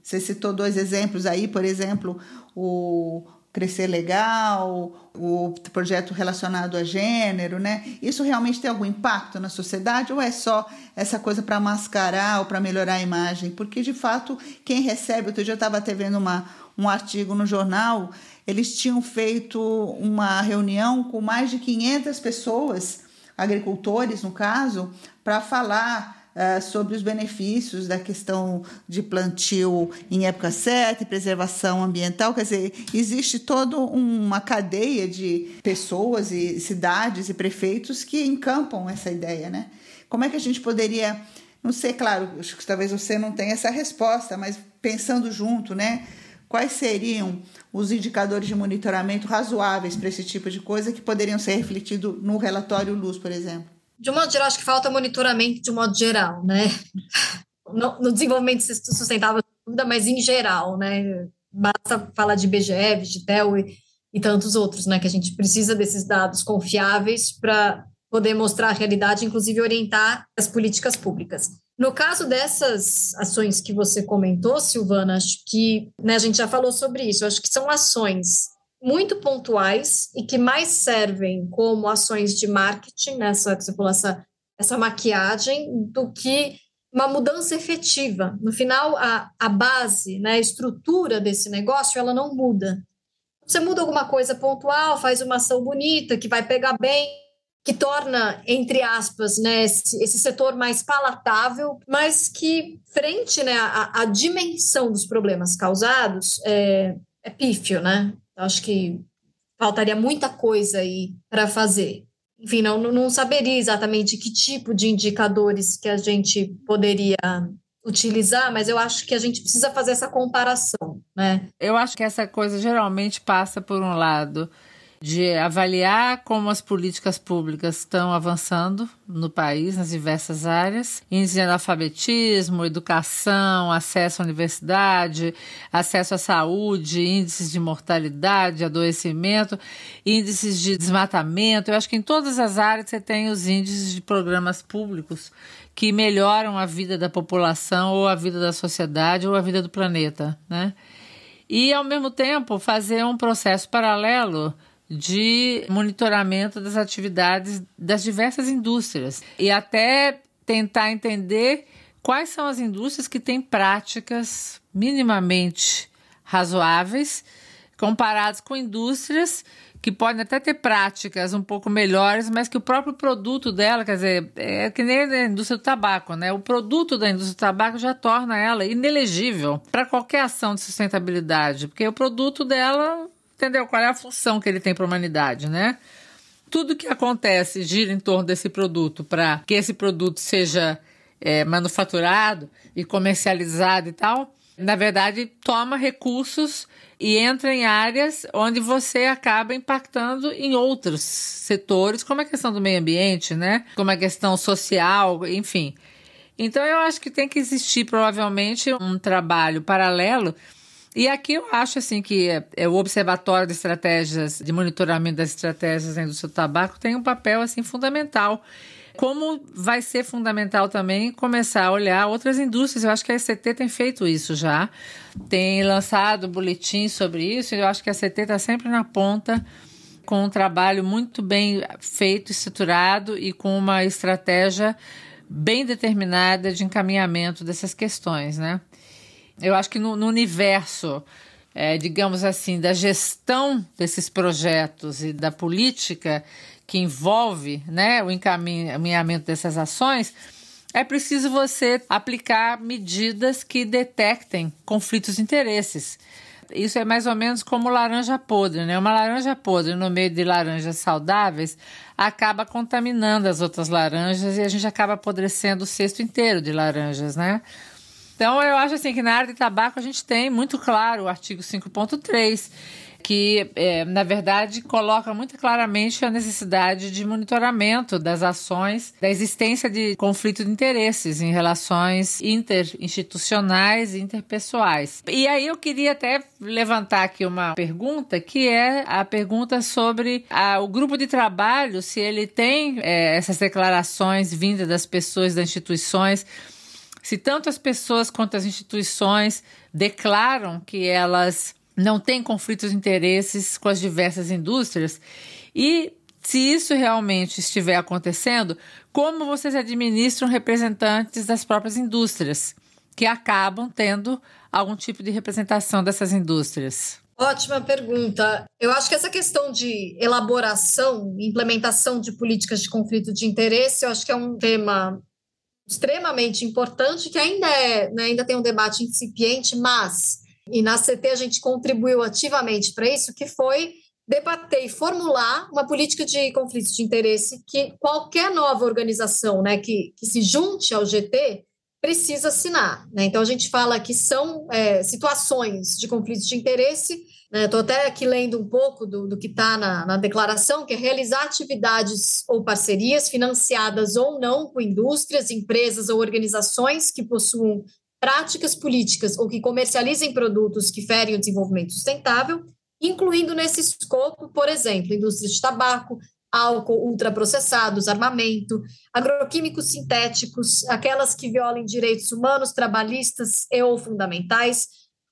Você citou dois exemplos aí, por exemplo, o, Crescer Legal, o projeto relacionado a gênero, né? Isso realmente tem algum impacto na sociedade ou é só essa coisa para mascarar ou para melhorar a imagem? Porque, de fato, quem recebe, outro dia eu estava até vendo uma, um artigo no jornal, eles tinham feito uma reunião com mais de 500 pessoas, agricultores no caso, para falar uh, sobre os benefícios da questão de plantio em época certa e preservação ambiental. Quer dizer, existe toda uma cadeia de pessoas e cidades e prefeitos que encampam essa ideia, né? Como é que a gente poderia, não sei, claro, acho que talvez você não tenha essa resposta, mas pensando junto, né? Quais seriam os indicadores de monitoramento razoáveis para esse tipo de coisa que poderiam ser refletidos no relatório Luz, por exemplo? De um modo geral, acho que falta monitoramento de um modo geral, né? No, desenvolvimento sustentável, mas em geral, né? Basta falar de IBGE, Vigitel e, e tantos outros, né? Que a gente precisa desses dados confiáveis para poder mostrar a realidade, inclusive orientar as políticas públicas. No caso dessas ações que você comentou, Silvana, acho que né, a gente já falou sobre isso, acho que são ações muito pontuais e que mais servem como ações de marketing, nessa né, você essa, essa maquiagem, do que uma mudança efetiva. No final, a, a base, né, a estrutura desse negócio, ela não muda. Você muda alguma coisa pontual, faz uma ação bonita que vai pegar bem, que torna, entre aspas, né, esse, esse setor mais palatável, mas que, frente né, à, à dimensão dos problemas causados, é, é pífio, né? Acho que faltaria muita coisa aí para fazer. Enfim, não, não saberia exatamente que tipo de indicadores que a gente poderia utilizar, mas eu acho que a gente precisa fazer essa comparação, né? Eu acho que essa coisa geralmente passa por um lado de avaliar como as políticas públicas estão avançando no país, nas diversas áreas, índice de analfabetismo, educação, acesso à universidade, acesso à saúde, índices de mortalidade, adoecimento, índices de desmatamento. Eu acho que em todas as áreas você tem os índices de programas públicos que melhoram a vida da população ou a vida da sociedade ou a vida do planeta, né? E ao mesmo tempo fazer um processo paralelo de monitoramento das atividades das diversas indústrias e até tentar entender quais são as indústrias que têm práticas minimamente razoáveis comparadas com indústrias que podem até ter práticas um pouco melhores, mas que o próprio produto dela, quer dizer, é que nem a indústria do tabaco, né? O produto da indústria do tabaco já torna ela inelegível para qualquer ação de sustentabilidade, porque o produto dela entendeu qual é a função que ele tem para a humanidade, né? Tudo que acontece gira em torno desse produto para que esse produto seja é, manufaturado e comercializado e tal, na verdade, toma recursos e entra em áreas onde você acaba impactando em outros setores, como a questão do meio ambiente, né? Como a questão social, enfim. Então, eu acho que tem que existir provavelmente um trabalho paralelo e aqui eu acho assim que é, é, o Observatório de Estratégias de Monitoramento das Estratégias da Indústria do Tabaco tem um papel assim fundamental. Como vai ser fundamental também começar a olhar outras indústrias. Eu acho que a ECT tem feito isso já, tem lançado boletins sobre isso. Eu acho que a ECT está sempre na ponta com um trabalho muito bem feito, estruturado e com uma estratégia bem determinada de encaminhamento dessas questões, né? Eu acho que no, no universo, é, digamos assim, da gestão desses projetos e da política que envolve né, o encaminhamento dessas ações, é preciso você aplicar medidas que detectem conflitos de interesses. Isso é mais ou menos como laranja podre, né? Uma laranja podre no meio de laranjas saudáveis acaba contaminando as outras laranjas e a gente acaba apodrecendo o cesto inteiro de laranjas, né? Então, eu acho assim que na área de tabaco a gente tem muito claro o artigo 5.3, que, é, na verdade, coloca muito claramente a necessidade de monitoramento das ações, da existência de conflito de interesses em relações interinstitucionais e interpessoais. E aí eu queria até levantar aqui uma pergunta, que é a pergunta sobre a, o grupo de trabalho, se ele tem é, essas declarações vindas das pessoas, das instituições, se tanto as pessoas quanto as instituições declaram que elas não têm conflitos de interesses com as diversas indústrias, e se isso realmente estiver acontecendo, como vocês administram representantes das próprias indústrias, que acabam tendo algum tipo de representação dessas indústrias? Ótima pergunta. Eu acho que essa questão de elaboração implementação de políticas de conflito de interesse, eu acho que é um tema extremamente importante, que ainda, é, né, ainda tem um debate incipiente, mas, e na CT a gente contribuiu ativamente para isso, que foi debater e formular uma política de conflitos de interesse que qualquer nova organização né, que, que se junte ao GT precisa assinar. Né? Então, a gente fala que são é, situações de conflitos de interesse Estou né? até aqui lendo um pouco do, do que está na, na declaração, que é realizar atividades ou parcerias financiadas ou não com indústrias, empresas ou organizações que possuam práticas políticas ou que comercializem produtos que ferem o desenvolvimento sustentável, incluindo nesse escopo, por exemplo, indústrias de tabaco, álcool, ultraprocessados, armamento, agroquímicos sintéticos, aquelas que violem direitos humanos, trabalhistas e ou fundamentais,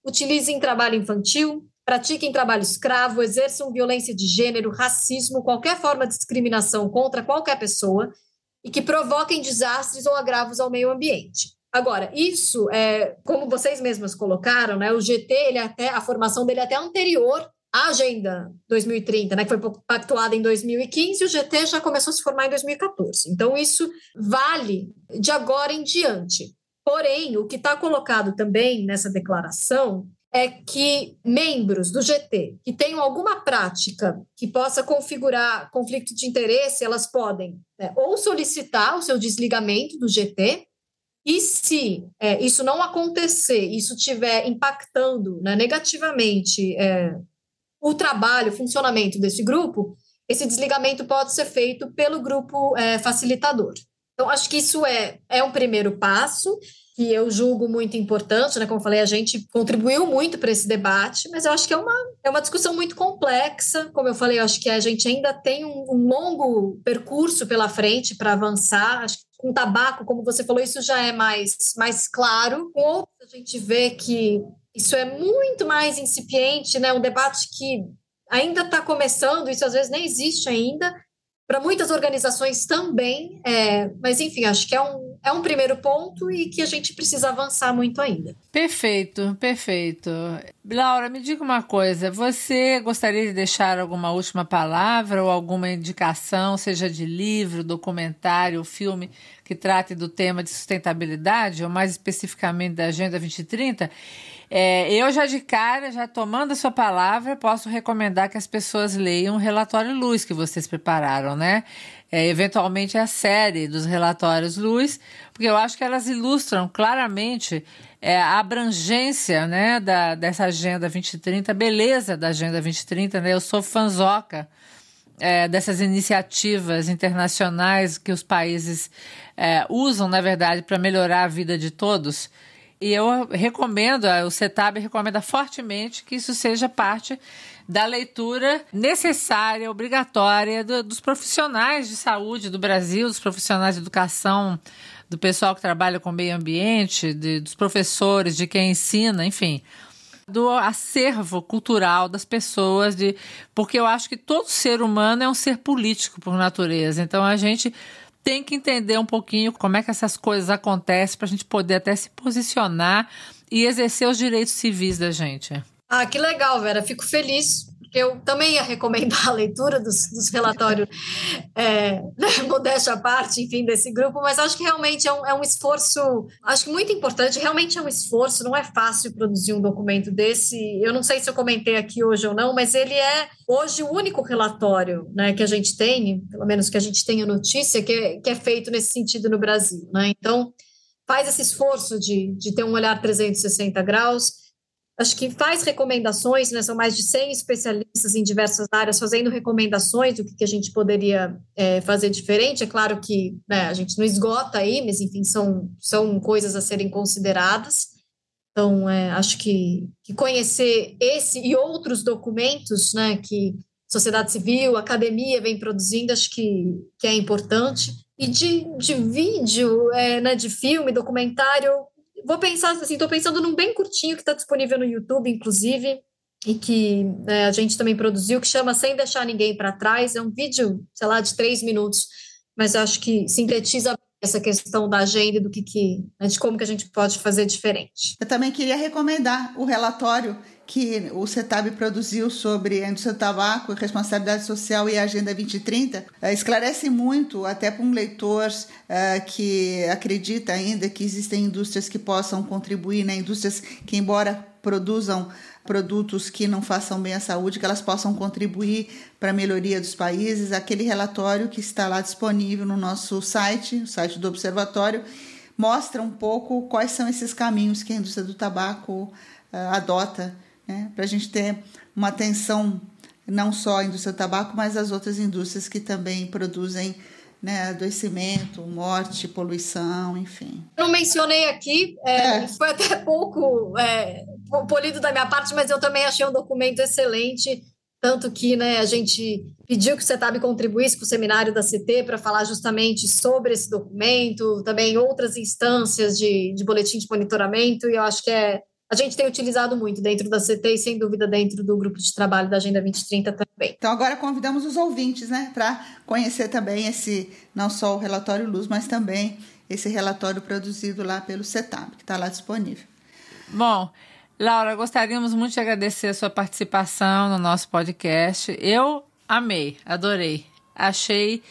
utilizem trabalho infantil, pratiquem trabalho escravo, exerçam violência de gênero, racismo, qualquer forma de discriminação contra qualquer pessoa e que provoquem desastres ou agravos ao meio ambiente. Agora, isso é, como vocês mesmas colocaram, né, o GT, ele é até a formação dele é até anterior a Agenda 2030, né, que foi pactuada em 2015, o GT já começou a se formar em 2014. Então, isso vale de agora em diante. Porém, o que está colocado também nessa declaração é que membros do GT que tenham alguma prática que possa configurar conflito de interesse, elas podem né, ou solicitar o seu desligamento do GT, e se é, isso não acontecer, isso estiver impactando né, negativamente é, o trabalho, o funcionamento desse grupo, esse desligamento pode ser feito pelo grupo é, facilitador. Então, acho que isso é, é um primeiro passo que eu julgo muito importante, né? Como falei, a gente contribuiu muito para esse debate, mas eu acho que é uma, é uma discussão muito complexa. Como eu falei, eu acho que a gente ainda tem um, um longo percurso pela frente para avançar. Acho que com tabaco, como você falou, isso já é mais, mais claro. Com outros, a gente vê que isso é muito mais incipiente, né? Um debate que ainda está começando, isso às vezes nem existe ainda, para muitas organizações também, é, mas enfim, acho que é um, é um primeiro ponto e que a gente precisa avançar muito ainda. Perfeito, perfeito. Laura, me diga uma coisa: você gostaria de deixar alguma última palavra ou alguma indicação, seja de livro, documentário, filme, que trate do tema de sustentabilidade, ou mais especificamente da Agenda 2030? É, eu já de cara, já tomando a sua palavra, posso recomendar que as pessoas leiam o relatório Luz que vocês prepararam, né? É, eventualmente a série dos relatórios Luz, porque eu acho que elas ilustram claramente é, a abrangência né, da, dessa Agenda 2030, a beleza da Agenda 2030. Né? Eu sou fanzoca é, dessas iniciativas internacionais que os países é, usam, na verdade, para melhorar a vida de todos. E eu recomendo, o CETAB recomenda fortemente que isso seja parte da leitura necessária, obrigatória do, dos profissionais de saúde do Brasil, dos profissionais de educação, do pessoal que trabalha com meio ambiente, de, dos professores, de quem ensina, enfim do acervo cultural das pessoas, de porque eu acho que todo ser humano é um ser político por natureza. Então a gente tem que entender um pouquinho como é que essas coisas acontecem para a gente poder até se posicionar e exercer os direitos civis da gente. Ah, que legal, Vera. Fico feliz eu também ia recomendar a leitura dos, dos relatórios, <laughs> é, né, modéstia à parte, enfim, desse grupo, mas acho que realmente é um, é um esforço, acho que muito importante, realmente é um esforço, não é fácil produzir um documento desse. Eu não sei se eu comentei aqui hoje ou não, mas ele é hoje o único relatório né, que a gente tem, pelo menos que a gente tenha notícia, que é, que é feito nesse sentido no Brasil. Né? Então, faz esse esforço de, de ter um olhar 360 graus acho que faz recomendações, né? São mais de 100 especialistas em diversas áreas fazendo recomendações do que, que a gente poderia é, fazer diferente. É claro que né, a gente não esgota aí, mas enfim, são, são coisas a serem consideradas. Então, é, acho que, que conhecer esse e outros documentos, né, que sociedade civil, academia vem produzindo, acho que, que é importante. E de, de vídeo, é, né, de filme, documentário, vou pensar assim, estou pensando num bem curtinho que está disponível no YouTube, inclusive, e que né, a gente também produziu, que chama Sem Deixar Ninguém para Trás. É um vídeo, sei lá, de três minutos, mas acho que sintetiza essa questão da agenda e do que, que né, de como que a gente pode fazer diferente. Eu também queria recomendar o relatório que o CETAB produziu sobre a indústria do tabaco, responsabilidade social e a Agenda 2030, eh, esclarece muito, até para um leitor uh, que acredita ainda que existem indústrias que possam contribuir, né? indústrias que, embora produzam produtos que não façam bem à saúde, que elas possam contribuir para a melhoria dos países. Aquele relatório que está lá disponível no nosso site, o site do Observatório, mostra um pouco quais são esses caminhos que a indústria do tabaco uh, adota né, para a gente ter uma atenção não só à indústria do tabaco, mas às outras indústrias que também produzem né, adoecimento, morte, poluição, enfim. Não mencionei aqui, é, é. foi até pouco é, polido da minha parte, mas eu também achei um documento excelente, tanto que né, a gente pediu que o CETAB contribuísse com o seminário da CT para falar justamente sobre esse documento, também outras instâncias de, de boletim de monitoramento, e eu acho que é a gente tem utilizado muito dentro da CT e, sem dúvida, dentro do grupo de trabalho da Agenda 2030 também. Então, agora convidamos os ouvintes, né, para conhecer também esse, não só o relatório Luz, mas também esse relatório produzido lá pelo CETAB, que está lá disponível. Bom, Laura, gostaríamos muito de agradecer a sua participação no nosso podcast. Eu amei, adorei. Achei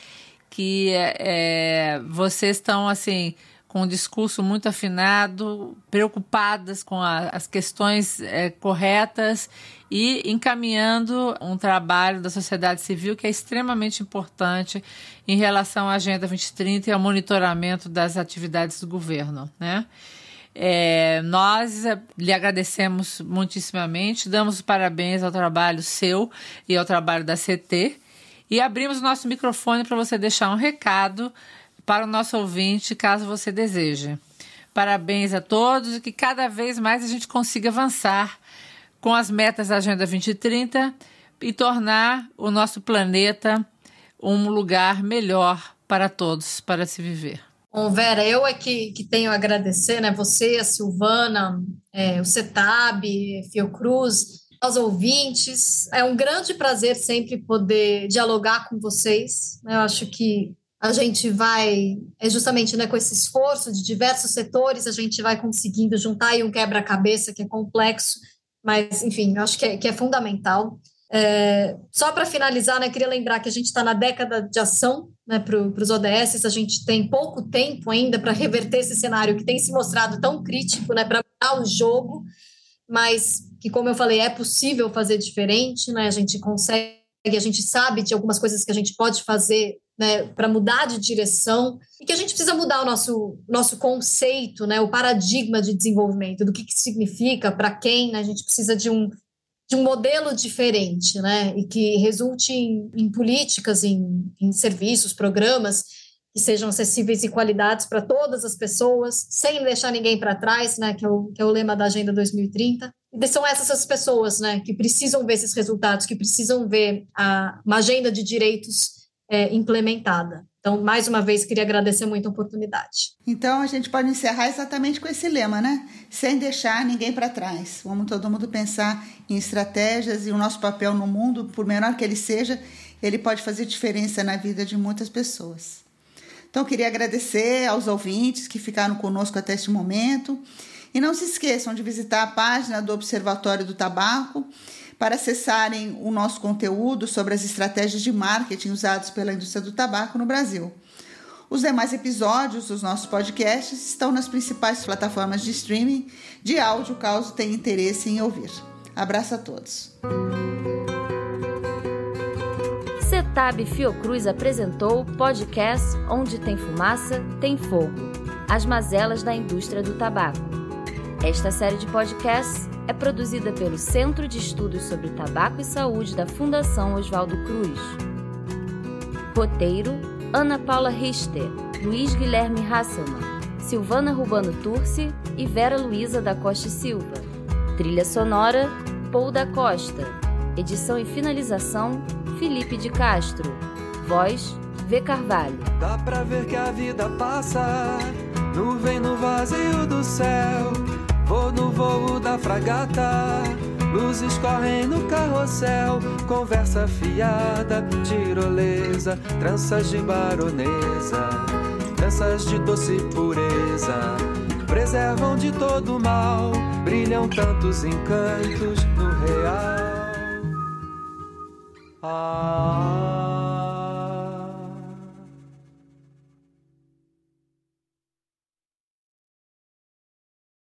que é, vocês estão assim com um discurso muito afinado, preocupadas com a, as questões é, corretas e encaminhando um trabalho da sociedade civil que é extremamente importante em relação à Agenda 2030 e ao monitoramento das atividades do governo, né? É, nós é, lhe agradecemos muitíssimamente, damos os parabéns ao trabalho seu e ao trabalho da CT e abrimos o nosso microfone para você deixar um recado para o nosso ouvinte, caso você deseje. Parabéns a todos e que cada vez mais a gente consiga avançar com as metas da Agenda 2030 e tornar o nosso planeta um lugar melhor para todos, para se viver. Bom, Vera, eu é que, que tenho a agradecer, né? Você, a Silvana, é, o CETAB, Fiocruz, aos ouvintes. É um grande prazer sempre poder dialogar com vocês. Eu acho que a gente vai, é justamente né, com esse esforço de diversos setores, a gente vai conseguindo juntar aí um quebra-cabeça que é complexo, mas, enfim, eu acho que é, que é fundamental. É, só para finalizar, né, queria lembrar que a gente está na década de ação né, para os ODS, a gente tem pouco tempo ainda para reverter esse cenário que tem se mostrado tão crítico né, para mudar o jogo, mas que, como eu falei, é possível fazer diferente, né, a gente consegue, a gente sabe de algumas coisas que a gente pode fazer né, para mudar de direção e que a gente precisa mudar o nosso, nosso conceito, né, o paradigma de desenvolvimento, do que, que significa, para quem, né, a gente precisa de um de um modelo diferente, né? E que resulte em, em políticas, em, em, serviços, programas que sejam acessíveis e qualidades para todas as pessoas, sem deixar ninguém para trás, né? Que é, o, que é o lema da Agenda 2030. E são essas as pessoas, né? Que precisam ver esses resultados, que precisam ver a, uma agenda de direitos é, implementada. Então, mais uma vez, queria agradecer muito a oportunidade. Então, a gente pode encerrar exatamente com esse lema, né? Sem deixar ninguém para trás. Vamos todo mundo pensar em estratégias e o nosso papel no mundo, por menor que ele seja, ele pode fazer diferença na vida de muitas pessoas. Então, queria agradecer aos ouvintes que ficaram conosco até este momento. E não se esqueçam de visitar a página do Observatório do Tabaco para acessarem o nosso conteúdo sobre as estratégias de marketing usadas pela indústria do tabaco no Brasil. Os demais episódios dos nossos podcasts estão nas principais plataformas de streaming de áudio, caso tenha interesse em ouvir. Abraço a todos. Cetab Fiocruz apresentou o podcast Onde tem fumaça, tem fogo. As mazelas da indústria do tabaco. Esta série de podcasts é produzida pelo Centro de Estudos sobre Tabaco e Saúde da Fundação Oswaldo Cruz. Roteiro: Ana Paula Richter, Luiz Guilherme Hasselmann, Silvana Rubano Turci e Vera Luiza da Costa Silva. Trilha sonora: Paul da Costa. Edição e finalização: Felipe de Castro. Voz: V. Carvalho. Dá pra ver que a vida passa, nuvem no vazio do céu Vou no voo da fragata, luzes correm no carrossel, conversa fiada, tirolesa, tranças de baronesa, tranças de doce pureza, preservam de todo mal, brilham tantos encantos no real. Ah.